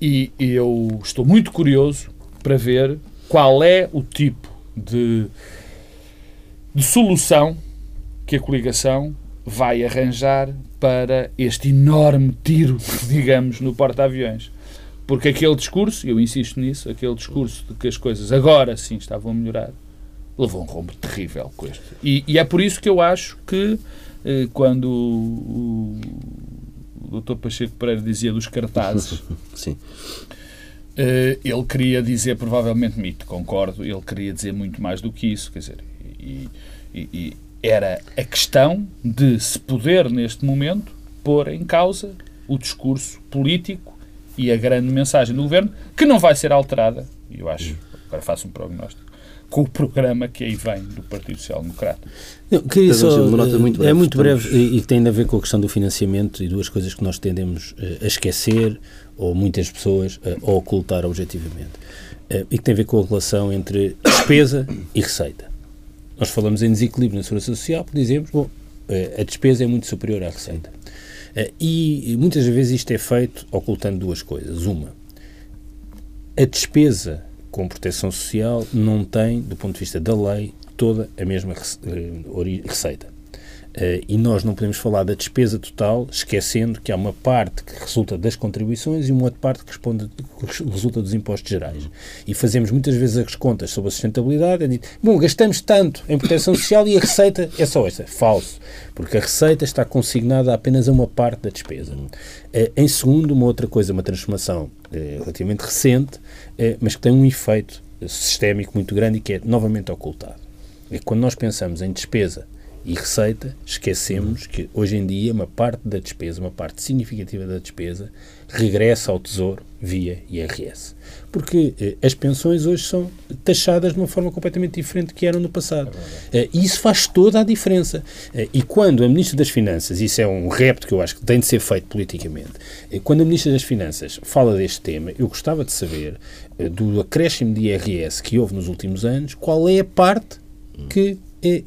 E eu estou muito curioso para ver qual é o tipo de, de solução que a coligação vai arranjar para este enorme tiro, digamos, no porta-aviões. Porque aquele discurso, eu insisto nisso, aquele discurso de que as coisas agora sim estavam a melhorar, levou um rombo terrível com este. E, e é por isso que eu acho que eh, quando o, o, Dr. Pacheco Pereira dizia dos cartazes, sim. Eh, ele queria dizer, provavelmente, mito, concordo, ele queria dizer muito mais do que isso, quer dizer, e, e, e era a questão de se poder, neste momento, pôr em causa o discurso político e a grande mensagem do governo, que não vai ser alterada, e eu acho, agora faço um prognóstico, com o programa que aí vem do Partido Social Democrata. Não, queria só, muito breve, é muito breve e, e, tem a ver com a questão do financiamento e duas coisas que nós tendemos uh, a esquecer, ou muitas pessoas, uh, a ocultar objetivamente. Uh, e que tem a ver com a relação entre despesa e receita. Nós falamos em desequilíbrio na segurança social porque dizemos, bom, a despesa é muito superior à receita. E muitas vezes isto é feito ocultando duas coisas. Uma, a despesa com proteção social não tem, do ponto de vista da lei, toda a mesma eh, receita. Uh, e nós não podemos falar da despesa total esquecendo que há uma parte que resulta das contribuições e uma outra parte que, responde, que resulta dos impostos gerais. E fazemos muitas vezes as contas sobre a sustentabilidade e dito, bom, gastamos tanto em proteção social e a receita é só esta. Falso, porque a receita está consignada apenas a uma parte da despesa. Uh, em segundo, uma outra coisa, uma transformação uh, relativamente recente, mas que tem um efeito sistémico muito grande e que é novamente ocultado é quando nós pensamos em despesa e receita, esquecemos que hoje em dia uma parte da despesa, uma parte significativa da despesa, regressa ao Tesouro via IRS. Porque eh, as pensões hoje são taxadas de uma forma completamente diferente do que eram no passado. Eh, e isso faz toda a diferença. Eh, e quando a Ministra das Finanças, isso é um repto que eu acho que tem de ser feito politicamente, eh, quando a Ministra das Finanças fala deste tema, eu gostava de saber eh, do acréscimo de IRS que houve nos últimos anos, qual é a parte que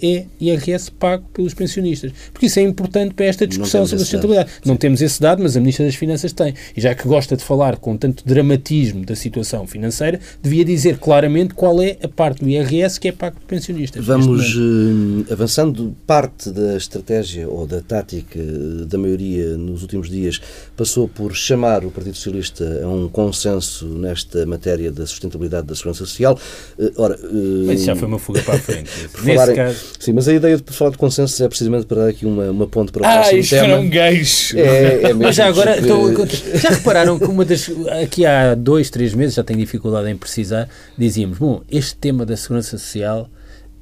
é, IRS pago pelos pensionistas. Porque isso é importante para esta discussão sobre a sustentabilidade. Não temos esse dado, mas a Ministra das Finanças tem. E já que gosta de falar com tanto dramatismo da situação financeira, devia dizer claramente qual é a parte do IRS que é pago por pensionistas. Vamos eh, avançando. Parte da estratégia ou da tática eh, da maioria nos últimos dias passou por chamar o Partido Socialista a um consenso nesta matéria da sustentabilidade da segurança social. Eh, Ora, eh, Mas isso já foi uma fuga para a frente. por falar Sim, mas a ideia de falar de consenso é precisamente para dar aqui uma, uma ponte para o Ah, próximo isto tema. era um. É, é mesmo, Mas já agora, porque- então, já repararam que uma das. Aqui há dois, três meses, já tenho dificuldade em precisar, dizíamos: bom, este tema da segurança social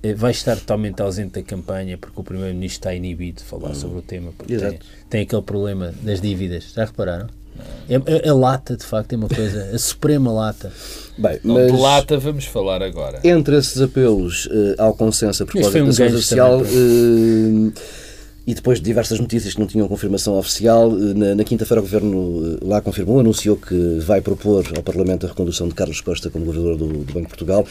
eh, vai estar totalmente ausente da campanha porque o Primeiro-Ministro está inibido de falar sobre o tema, porque tem, tem aquele problema das dívidas. Já repararam? É, a, a lata, de facto, é uma coisa, a suprema lata. Bem, mas de lata vamos falar agora. entre esses apelos eh, ao consenso a propósito um da gancho social também, eh, e depois de diversas notícias que não tinham confirmação oficial, eh, na, na quinta-feira o Governo lá confirmou, anunciou que vai propor ao Parlamento a recondução de Carlos Costa como Governador do, do Banco de Portugal.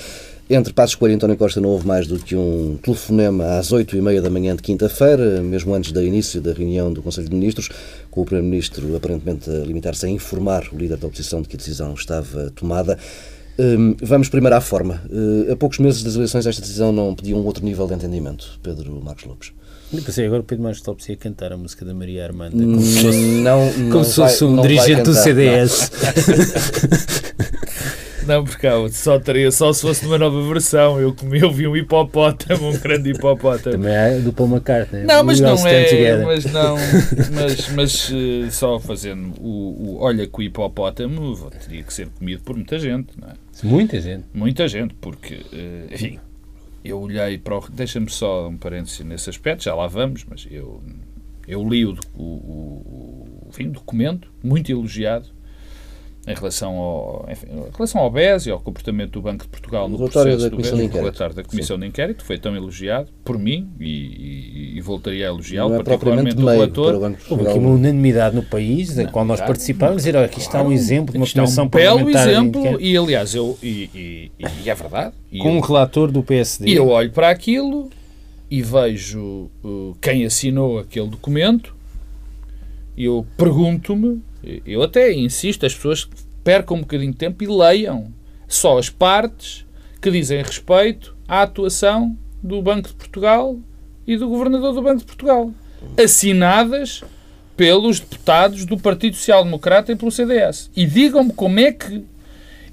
Entre Passos Coelho e António Costa não houve mais do que um telefonema às oito e meia da manhã de quinta-feira, mesmo antes do início da reunião do Conselho de Ministros, com o Primeiro-Ministro aparentemente a limitar-se a informar o líder da oposição de que a decisão estava tomada. Hum, vamos primeiro à forma. Uh, a poucos meses das eleições, esta decisão não pedia um outro nível de entendimento, Pedro Marcos Lopes. Pensei agora o Pedro Marcos Lopes ia cantar a música da Maria Armanda, como se fosse, Não, não como se fosse um dirigente do CDS. Não, porque só teria só se fosse numa nova versão. Eu comi, eu vi um hipopótamo, um grande hipopótamo. Também há do Paul McCartney. Não, mas não é. Mas não. Mas, mas eh, só fazendo o, o olha que o hipopótamo teria que ser comido por muita gente, não é? Muita gente. Muita gente, porque, eh, enfim, eu olhei para o. Deixa-me só um parênteses nesse aspecto, já lá vamos, mas eu, eu li o, o, o enfim, documento, muito elogiado, em relação ao, enfim, em relação ao BES e ao comportamento do Banco de Portugal no O relatório processo da do Comissão BES, de o relatório da Comissão de Inquérito, foi tão elogiado por mim e, e, e voltaria a elogiá-lo, é propriamente particularmente o meio relator. para o Banco de Houve aqui uma unanimidade no país, da qual nós claro. participámos, dizer, olha, aqui está um exemplo de uma é um comissão belo exemplo, e aliás, eu, e, e- e é verdade. E com eu- um relator do PSD. E eu olho para aquilo e vejo uh, quem assinou aquele documento e eu pergunto-me, eu até insisto, as pessoas percam um bocadinho de tempo e leiam só as partes que dizem respeito à atuação do Banco de Portugal e do Governador do Banco de Portugal, assinadas pelos deputados do Partido Social Democrata e pelo CDS. E digam-me como é que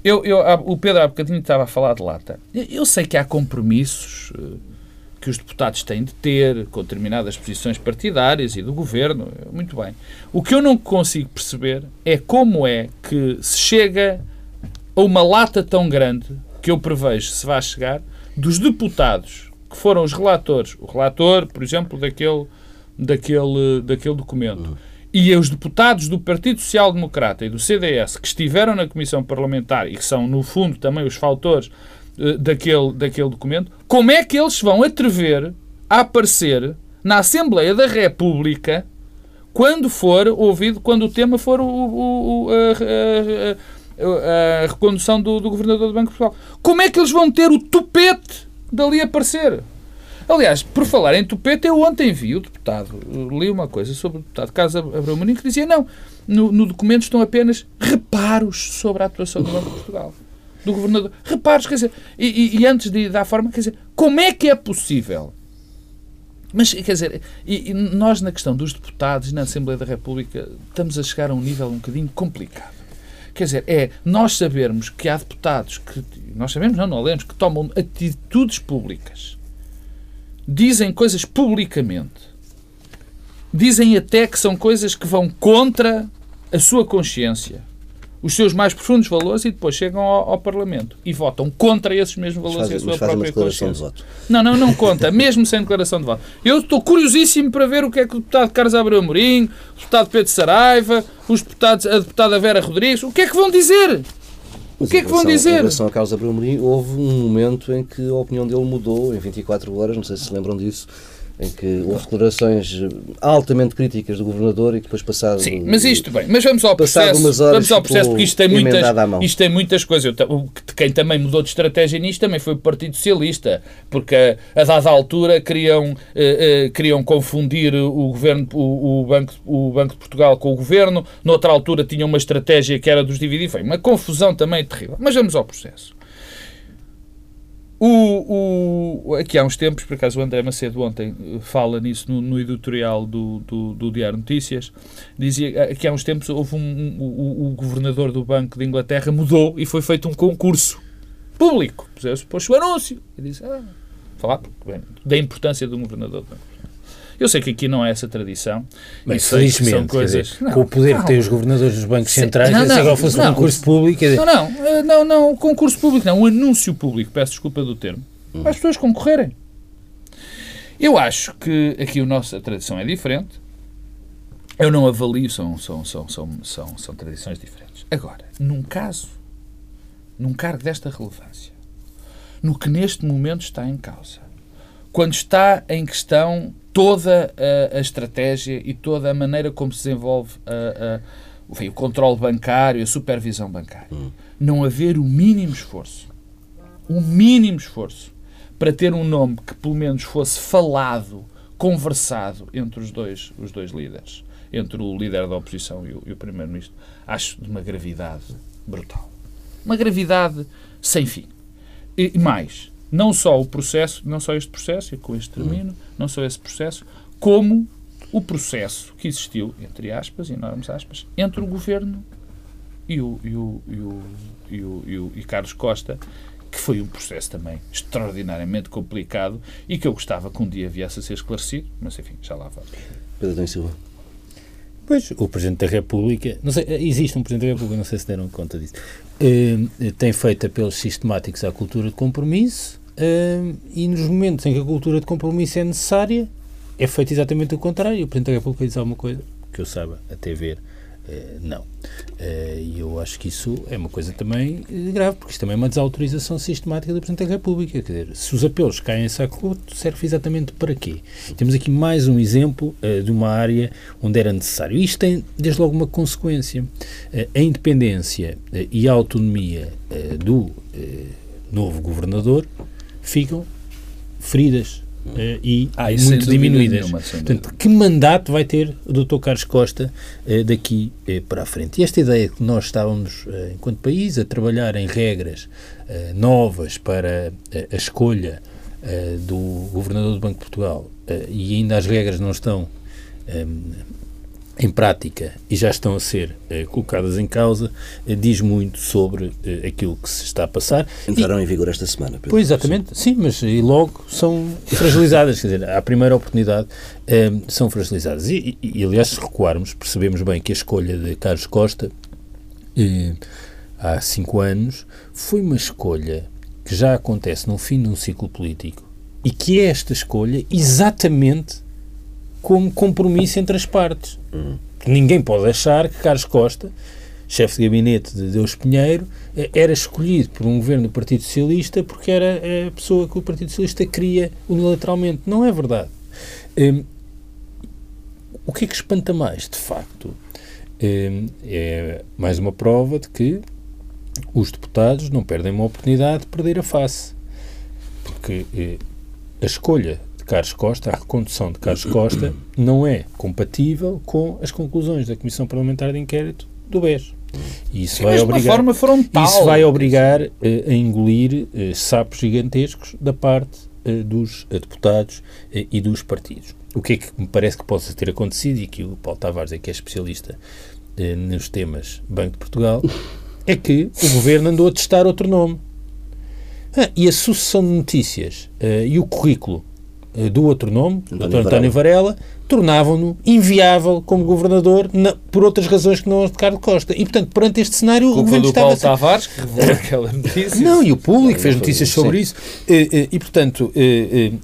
eu, eu, o Pedro há bocadinho estava a falar de lata. Eu, eu sei que há compromissos eh, que os deputados têm de ter com determinadas posições partidárias e do governo. Muito bem. O que eu não consigo perceber é como é que se chega a uma lata tão grande que eu prevejo se vai chegar dos deputados que foram os relatores. O relator, por exemplo, daquele, daquele, daquele documento. E os deputados do Partido Social Democrata e do CDS que estiveram na Comissão Parlamentar e que são, no fundo, também os fautores eh, daquele, daquele documento, como é que eles vão atrever a aparecer na Assembleia da República quando for ouvido, quando o tema for o, o- o- a, a- a- recondução do, do Governador do Banco de Portugal. Como é que eles vão ter o tupete dali aparecer? Aliás, por falar em tupete, eu ontem vi o deputado, li uma coisa sobre o deputado Casa Abreu Maninho que dizia não, no, no documento estão apenas reparos sobre a atuação do Banco de Portugal. Do Governador. Reparos, quer dizer, e, e- antes de dar forma, quer dizer, como é que é possível mas, quer dizer, e, e nós na questão dos deputados na Assembleia da República estamos a chegar a um nível um bocadinho complicado. Quer dizer, é nós sabermos que há deputados que, nós sabemos, não, não lemos, que tomam atitudes públicas, dizem coisas publicamente, dizem até que são coisas que vão contra a sua consciência, os seus mais profundos valores e depois chegam ao, ao Parlamento e votam contra esses mesmos valores fazem, e a sua própria declaração de consciência. voto. Não, não, não conta, mesmo sem declaração de voto. Eu estou curiosíssimo para ver o que é que o deputado Carlos Abreu Amorim, o deputado Pedro Saraiva, os deputados, a deputada Vera Rodrigues, o que é que vão dizer? O que é que vão relação- Em dizer? relação a Carlos Abreu Amorim, houve um momento em que a opinião dele mudou em 24 horas, não sei se se lembram disso, em que houve declarações altamente críticas do governador e que depois passado... Sim, mas isto bem, mas vamos ao processo. umas horas Vamos ao processo, porque isto tem muitas, isto tem muitas coisas. Eu Quem também mudou de estratégia nisto também foi o Partido Socialista, porque a, a dada altura queriam, eh, eh, queriam confundir o governo, o, o banco, o Banco de Portugal com o governo, noutra altura tinham uma estratégia que era dos dividir. Foi uma confusão também terrível. Mas vamos ao processo. O, o- aqui há uns tempos, por acaso o André Macedo ontem eh, fala nisso no, no editorial do, do, do Diário Notícias, dizia eh, que há uns tempos houve um, um- o, o governador do Banco de Inglaterra mudou e foi feito um concurso público. Pôs- Pôs o anúncio e disse, ah, falar da importância de um governador do Banco. Eu sei que aqui não é essa tradição. Mas que felizmente, são coisas... dizer, Não, com o poder que não. têm os governadores dos bancos centrais, Não, se não, agora fosse um não. concurso público, dizer, Não, não, eh, não, não, concurso público não, um anúncio público, peço desculpa do termo, para as pessoas concorrerem. Eu acho que aqui a nossa tradição é diferente. Eu não avalio, são, são, são, são, são, são tradições diferentes. Agora, num caso, num cargo desta relevância, no que neste momento está em causa, quando está em questão toda a, a estratégia e toda a maneira como se desenvolve a- a- enfim, o controle bancário, a supervisão bancária, não haver o mínimo esforço, o mínimo esforço para ter um nome que pelo menos fosse falado, conversado entre os dois, os dois líderes, entre o líder da oposição e o, o primeiro-ministro, acho de uma gravidade brutal. Uma gravidade sem fim. E mais, não só o processo, não só este processo, e com este termino, não só esse processo, como o processo que existiu, entre aspas, enormes aspas, entre o governo e o, e o, e o, e o, e o- e Carlos Costa, que foi um processo também extraordinariamente complicado e que eu gostava que um dia viesse a ser esclarecido, mas enfim, já lá vamos. Pedro Silva. Pois, o Presidente da República, não sei, existe um Presidente da República, não sei se deram conta disso, eh, tem feito apelos sistemáticos à cultura de compromisso e nos momentos em que a cultura de compromisso é necessária, é feito exatamente o contrário. O Presidente da República diz alguma coisa que eu saiba, até ver, eh, não. Eh, E eu acho que isso é uma coisa também eh, grave, porque isto também é uma desautorização sistemática do Presidente da República. Quer dizer, se os apelos caem em saco roto, serve exatamente para quê? Temos aqui mais um exemplo eh, de uma área onde era necessário. Isto tem, desde logo, uma consequência. A independência e a autonomia do novo governador ficam feridas eh, e Ah, muito diminuídas. nenhuma, Portanto, que mandato vai ter o Dr. Carlos Costa eh, daqui eh, para a frente? E esta ideia que nós estávamos, enquanto país, a trabalhar em regras novas para a escolha do Governador do Banco de Portugal e ainda as regras não estão eh, em prática e já estão a ser eh, colocadas em causa, eh, diz muito sobre eh, aquilo que se está a passar. E- Entraram em vigor esta semana, Pedro. Pois, exatamente, sim, mas e logo são fragilizadas, quer dizer, à primeira oportunidade eh, são fragilizadas. E, e, e, aliás, se recuarmos, percebemos bem que a escolha de Carlos Costa eh, há cinco anos foi uma escolha que já acontece no fim de um ciclo político e que é esta escolha exatamente como compromisso entre as partes. Ninguém pode achar que Carlos Costa, chefe de gabinete de Deus Pinheiro, eh, era escolhido por um governo do Partido Socialista porque era a pessoa que o Partido Socialista queria unilateralmente. Não é verdade. Hum, o que é que espanta mais, de facto? Hum, é mais uma prova de que os deputados não perdem uma oportunidade de perder a face. Porque eh, a escolha de Carlos Costa, a recondução de Carlos Costa, não é compatível com as conclusões da Comissão Parlamentar de Inquérito do BES. E isso vai obrigar, isso vai obrigar eh, a engolir eh, sapos gigantescos da parte eh, dos deputados e dos partidos. O que é que me parece que possa ter acontecido, e que o Paulo Tavares é que é especialista nos temas Banco de Portugal, é que o governo andou a testar outro nome. Ah, e a sucessão de notícias e o currículo do outro nome, António, Dr. António Varela, tornavam-no inviável como governador na, por outras razões que não as de Carlos Costa. E, portanto, perante este cenário... Culpa o governo do estava Paulo Tavares, que revelou aquela notícia. Não, e o público fez notícias sobre isso. E, e, portanto,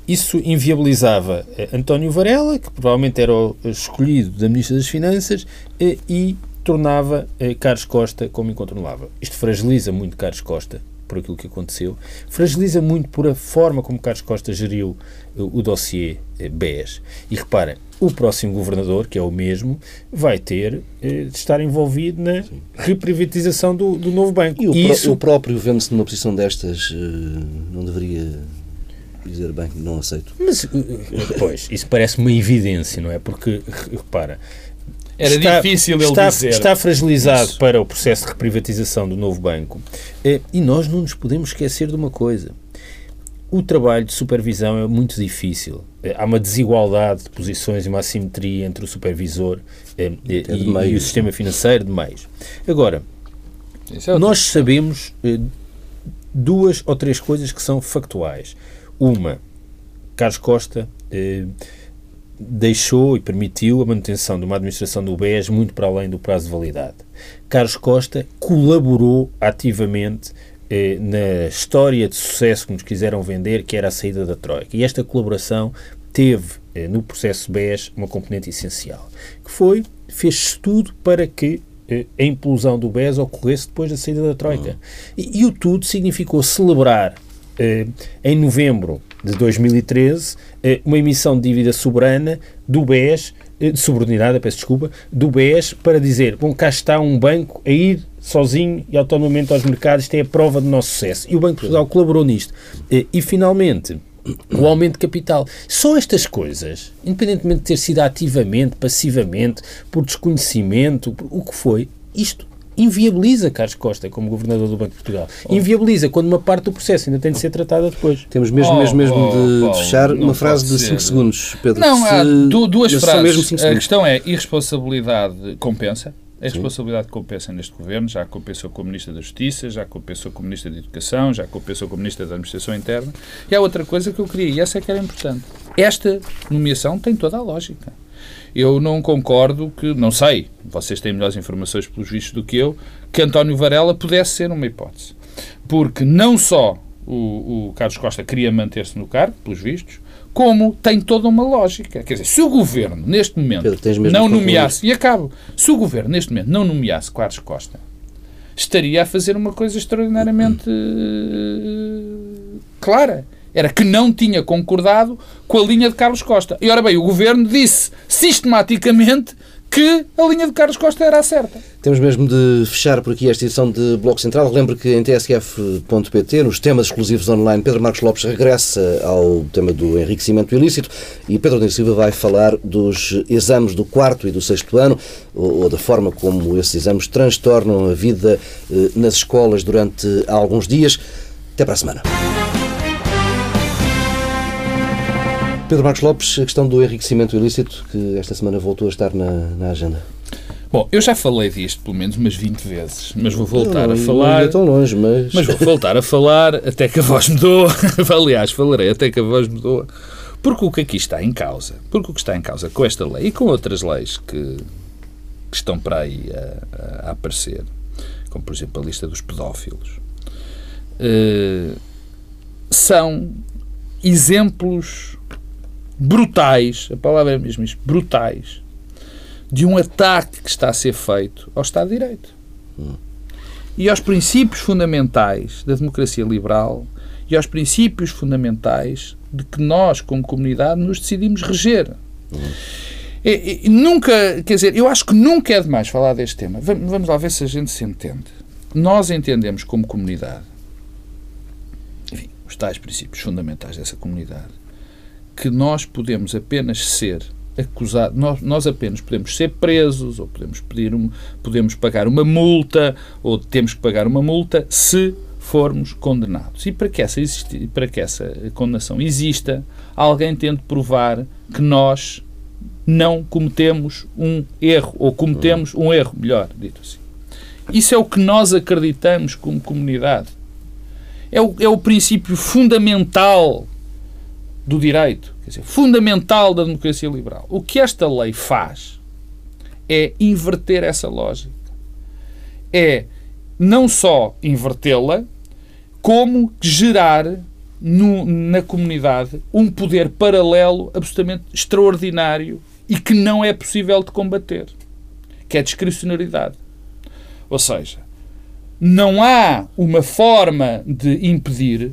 isso inviabilizava António Varela, que provavelmente era o escolhido da Ministra das Finanças, e tornava Carlos Costa como incontornável. Isto fragiliza muito Carlos Costa, por aquilo que aconteceu, fragiliza muito por a forma como Carlos Costa geriu o dossiê BES. E reparem, o próximo governador, que é o mesmo, vai ter eh, de estar envolvido na Sim. reprivatização do, do novo banco. E o, Isso... Pro, o próprio, vendo-se numa posição destas, eh, não deveria dizer bem, não aceito. Mas, eh, pois, isso parece uma evidência, não é? Porque, repara, era está, difícil ele está, dizer. Está fragilizado Isso. para o processo de reprivatização do novo banco. E nós não nos podemos esquecer de uma coisa o trabalho de supervisão é muito difícil. Eh, há uma desigualdade de posições e uma assimetria entre o supervisor eh, e, e, o sistema financeiro de meios. Agora, é nós sabemos eh, duas ou três coisas que são factuais. Uma, Carlos Costa deixou e permitiu a manutenção de uma administração do BES muito para além do prazo de validade. Carlos Costa colaborou ativamente eh, na história de sucesso que nos quiseram vender, que era a saída da Troika. E esta colaboração teve eh, no processo BES uma componente essencial, que foi, fez tudo para que eh, a implosão do BES ocorresse depois da saída da Troika. Uhum. E, e, o tudo significou celebrar em novembro de 2013 uma emissão de dívida soberana do BES, subordinada, peço desculpa, do BES para dizer, bom, cá está um banco a ir sozinho e autonomamente aos mercados, isto é a prova do nosso sucesso. E o Banco de Portugal colaborou nisto. E, e finalmente, o aumento de capital. Só estas coisas, independentemente de ter sido ativamente, passivamente, por desconhecimento, o que foi, isto inviabiliza Carlos Costa como governador do Banco de Portugal. Oh. Inviabiliza quando uma parte do processo ainda tem de ser tratada depois. Temos mesmo, oh, mesmo, mesmo oh, de, fechar uma frase de 5 segundos, Pedro. Não, há duas frases. A questão é irresponsabilidade compensa a responsabilidade que compensa neste governo, já compensou com o Ministro da Justiça, já compensou com o Ministro da Educação, já compensou com o Ministro da Administração Interna. E há outra coisa que eu queria, e essa é que era importante. Esta nomeação tem toda a lógica. Eu não concordo que, não sei, vocês têm melhores informações pelos vistos do que eu, que António Varela pudesse ser uma hipótese. Porque não só o, o Carlos Costa queria manter-se no cargo, pelos vistos, como tem toda uma lógica. Quer dizer, se o governo, neste momento, Pedro, não nomeasse, e acabo, se o governo, neste momento, não nomeasse Carlos Costa, estaria a fazer uma coisa extraordinariamente uh, clara. Era que não tinha concordado com a linha de Carlos Costa. E ora bem, o governo disse sistematicamente que a linha de Carlos Costa era a certa. Temos mesmo de fechar por aqui esta edição de Bloco Central. Lembro que em tsf.pt, nos temas exclusivos online, Pedro Marcos Lopes regressa ao tema do enriquecimento ilícito e Pedro Nunes Silva vai falar dos exames do quarto e do sexto ano ou, da forma como esses exames transtornam a vida eh, nas escolas durante alguns dias. Até para a semana. Pedro Marcos Lopes, a questão do enriquecimento ilícito, que esta semana voltou a estar na, na agenda. Bom, eu já falei disto pelo menos umas 20 vezes, mas vou voltar não, a falar. Não tão longe, mas. Mas vou voltar a falar até que a voz me doa. Aliás, falarei até que a voz me doa. Porque o que aqui está em causa, porque o que está em causa com esta lei e com outras leis que, que estão para aí a, a, aparecer, como por exemplo a lista dos pedófilos, uh, são exemplos brutais, a palavra é mesmo isto, brutais, de um ataque que está a ser feito ao Estado de Direito. Hum. E aos princípios fundamentais da democracia liberal e aos princípios fundamentais de que nós, como comunidade, nos decidimos reger. Hum. E, e, nunca, quer dizer, eu acho que nunca é demais falar deste tema. Vamos, vamos lá ver se a gente se entende. Nós entendemos como comunidade, enfim, os tais princípios fundamentais dessa comunidade, que nós podemos apenas ser acusados, nós, nós apenas podemos ser presos ou podemos pedir um, podemos pagar uma multa ou temos que pagar uma multa se formos condenados. E para que essa, existir, para que essa condenação exista, alguém tem de provar que nós não cometemos um erro, ou cometemos um erro, melhor dito assim. Isso é o que nós acreditamos como comunidade. É o, é o princípio fundamental do direito, quer dizer, fundamental da democracia liberal. O que esta lei faz é inverter essa lógica. É não só invertê-la, como gerar no, na comunidade um poder paralelo absolutamente extraordinário e que não é possível de combater, que é a discricionariedade. Ou seja, não há uma forma de impedir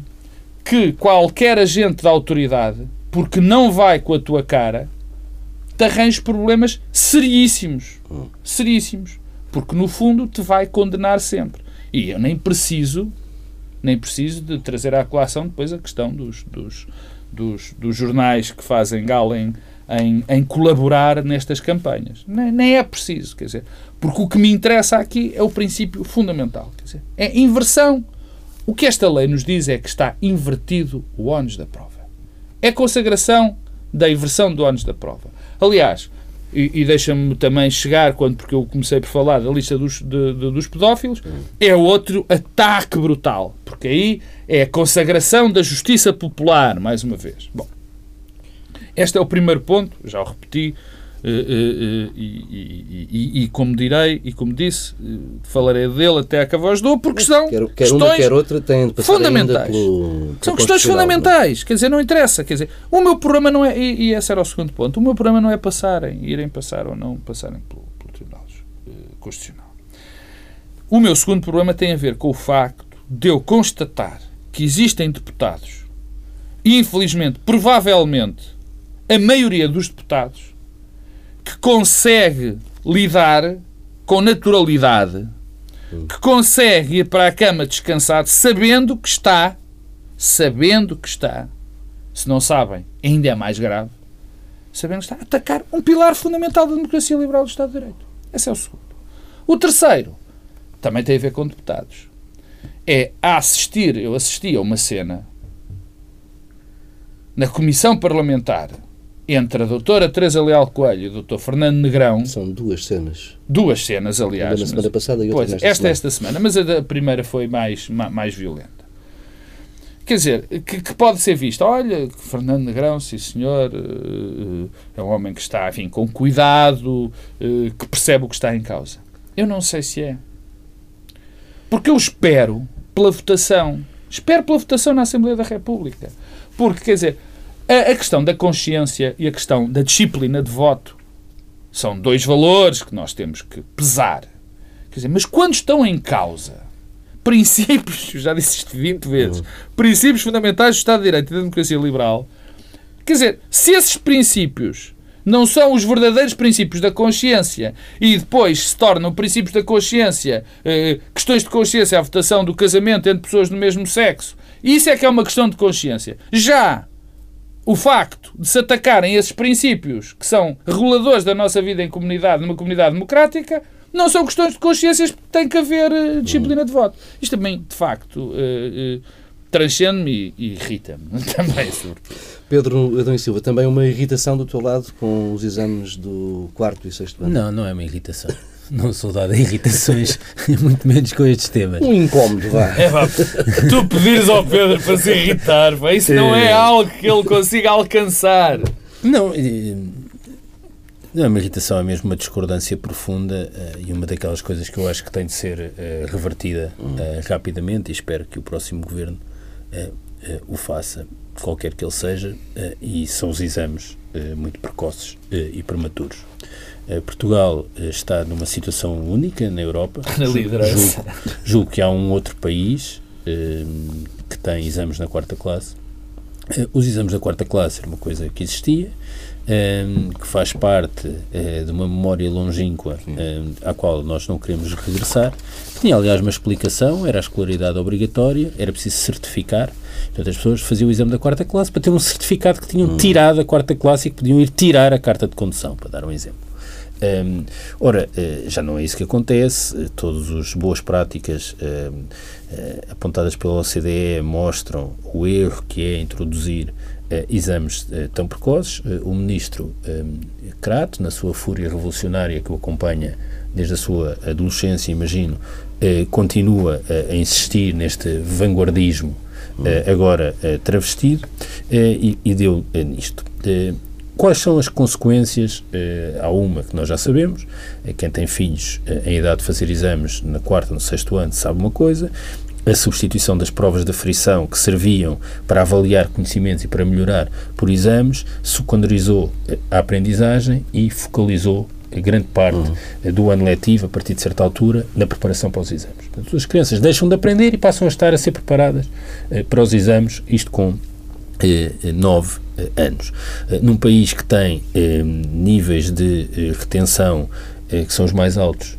que qualquer agente da autoridade, porque não vai com a tua cara, te arranje problemas seríssimos. Seríssimos. Porque, no fundo, te vai condenar sempre. E eu nem preciso, nem preciso de trazer à colação depois a questão dos, dos, dos, dos jornais que fazem gala em, em, em, colaborar nestas campanhas. Nem, nem, é preciso, quer dizer, porque o que me interessa aqui é o princípio fundamental, quer dizer, é inversão. O que esta lei nos diz é que está invertido o ónus da prova. É consagração da inversão do ónus da prova. Aliás, e, e deixa-me também chegar, quando, porque eu comecei por falar da lista dos, de, de, dos pedófilos, é outro ataque brutal, porque aí é a consagração da justiça popular, mais uma vez. Bom, este é o primeiro ponto, já o repeti, e, e, e, e, como direi, e como disse, falarei dele até a voz dou, porque são quer, quer questões uma, quer outra, de passar fundamentais. Pelo, são questões fundamentais, quer dizer, não interessa. Quer dizer, o meu problema não é, e, esse era o segundo ponto, o meu problema não é passarem, irem passar ou não passarem pelo, pelo Tribunal Constitucional. O meu segundo problema tem a ver com o facto de eu constatar que existem deputados, e infelizmente, provavelmente, a maioria dos deputados que consegue lidar com naturalidade, que consegue ir para a cama descansado, sabendo que está, sabendo que está, se não sabem, ainda é mais grave, sabendo que está a atacar um pilar fundamental da democracia liberal do Estado de Direito. Esse é o segundo. O terceiro, também tem a ver com deputados, é a assistir, eu assisti a uma cena na Comissão Parlamentar entre a doutora Teresa Leal Coelho e o doutor Fernando Negrão... São duas cenas. Duas cenas, aliás. Uma na semana passada e outra pois, esta é esta semana, mas a primeira foi mais, mais violenta. Quer dizer, que, que, pode ser visto. Olha, Fernando Negrão, sim senhor, é um homem que está, enfim, com cuidado, que percebe o que está em causa. Eu não sei se é. Porque eu espero pela votação. Espero pela votação na Assembleia da República. Porque, quer dizer, a, a questão da consciência e a questão da disciplina de voto são dois valores que nós temos que pesar. Quer dizer, mas quando estão em causa princípios, já disse isto 20 vezes, princípios fundamentais do Estado de Direito e da democracia liberal, quer dizer, se esses princípios não são os verdadeiros princípios da consciência e depois se tornam princípios da consciência, eh, questões de consciência, a votação do casamento entre pessoas do mesmo sexo, isso é que é uma questão de consciência. Já o facto de se atacarem esses princípios que são reguladores da nossa vida em comunidade, numa comunidade democrática, não são questões de consciências que tem que haver uh, disciplina de voto. Isto também, de facto, uh, uh, transcende-me e, e irrita-me. Também, sobretudo. Pedro Adão e Silva, também uma irritação do teu lado com os exames do quarto e sexto ano? Não, não é uma irritação. Não sou dado a irritações, muito menos com estes temas. Um incómodo, vá. É, vá. Tu pedires ao Pedro para se irritar, pá, isso não é algo que ele consiga alcançar. Não, não é uma irritação, é mesmo uma discordância profunda uh, e uma daquelas coisas que eu acho que tem de ser uh, revertida uh, rapidamente e espero que o próximo governo o faça, qualquer que ele seja, e são os exames muito precoces e prematuros. Portugal está numa situação única na Europa. Na liderança. Julgo, julgo que há um outro país que tem exames na quarta classe. Os exames da quarta classe era uma coisa que existia, um, que faz parte de uma memória longínqua um, à qual nós não queremos regressar. Tinha, aliás, uma explicação, era a escolaridade obrigatória, era preciso certificar. Portanto, as pessoas faziam o exame da quarta classe para ter um certificado que tinham tirado a quarta classe e que podiam ir tirar a carta de condução, para dar um exemplo. Um, ora, uh, já não é isso que acontece, uh, todas as boas práticas uh, apontadas pela OCDE mostram o erro que é introduzir exames tão precoces. o ministro um, Crato, na sua fúria revolucionária que o acompanha desde a sua adolescência, imagino, eh, continua a insistir neste vanguardismo eh, agora eh, travestido e, e deu nisto. Quais são as consequências? há uma que nós já sabemos, quem tem filhos em idade de fazer exames na quarta, no sexto ano, sabe uma coisa, a substituição das provas de frição que serviam para avaliar conhecimentos e para melhorar por exames, secundarizou a aprendizagem e focalizou grande parte uhum. do ano letivo, a partir de certa altura, na preparação para os exames. Portanto, as crianças deixam de aprender e passam a estar a ser preparadas eh, para os exames, isto com eh, nove eh, anos. Eh, num país que tem eh, níveis de eh, retenção que são os mais altos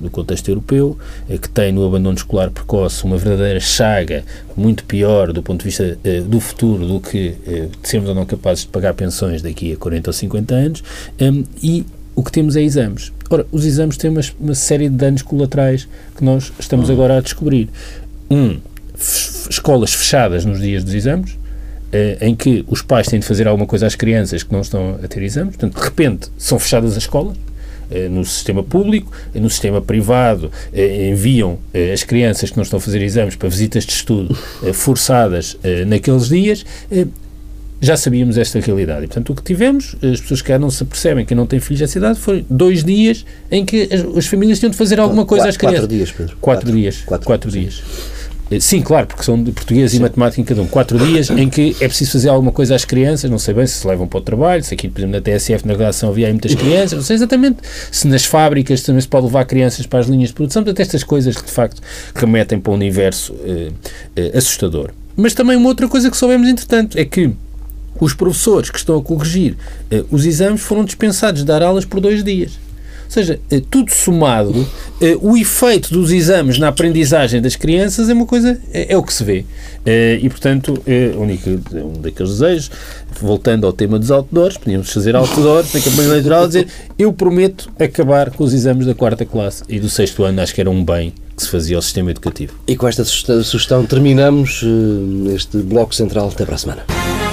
do contexto europeu, que tem no abandono escolar precoce uma verdadeira chaga muito pior do ponto de vista do futuro do que sermos ou não capazes de pagar pensões daqui a 40 ou 50 anos, e o que temos é exames. Ora, os exames têm uma, uma série de danos colaterais que nós estamos uhum. agora a descobrir. Um, escolas fechadas nos dias dos exames, eh, em que os pais têm de fazer alguma coisa às crianças que não estão a ter exames. Portanto, de repente, são fechadas as escolas. Eh, no sistema público, no sistema privado, eh, enviam eh, as crianças que não estão a fazer exames para visitas de estudo forçadas naqueles dias já sabíamos esta realidade. E, portanto, o que tivemos, as pessoas que não se percebem que não têm filhos dessa idade, foi dois dias em que as, as famílias tinham de fazer alguma coisa quatro, às crianças. Quatro dias, Pedro. Quatro, quatro dias. Quatro, quatro dias. Eh, sim, claro, porque são de português Sim. e matemática em cada um. Quatro dias em que é preciso fazer alguma coisa às crianças, não sei bem se se levam para o trabalho, se aqui, por exemplo, na TSF, na redação, havia muitas crianças, não sei exatamente se nas fábricas também se pode levar crianças para as linhas de produção, portanto, estas coisas que de facto remetem para um universo eh, eh, assustador. Mas também uma outra coisa que soubemos, entretanto, é que os professores que estão a corrigir eh, os exames foram dispensados de dar aulas por dois dias. Seja, eh, tudo somado, eh, o efeito dos exames na aprendizagem das crianças é uma coisa, é, é o que se vê. E, portanto, é um daqueles desejos, voltando ao tema dos outdoors, podíamos fazer outdoors na campanha eleitoral, dizer eu prometo acabar com os exames da quarta classe e do sexto ano, acho que era um bem que se fazia ao sistema educativo. E com esta sugestão terminamos este bloco central. Até para a semana.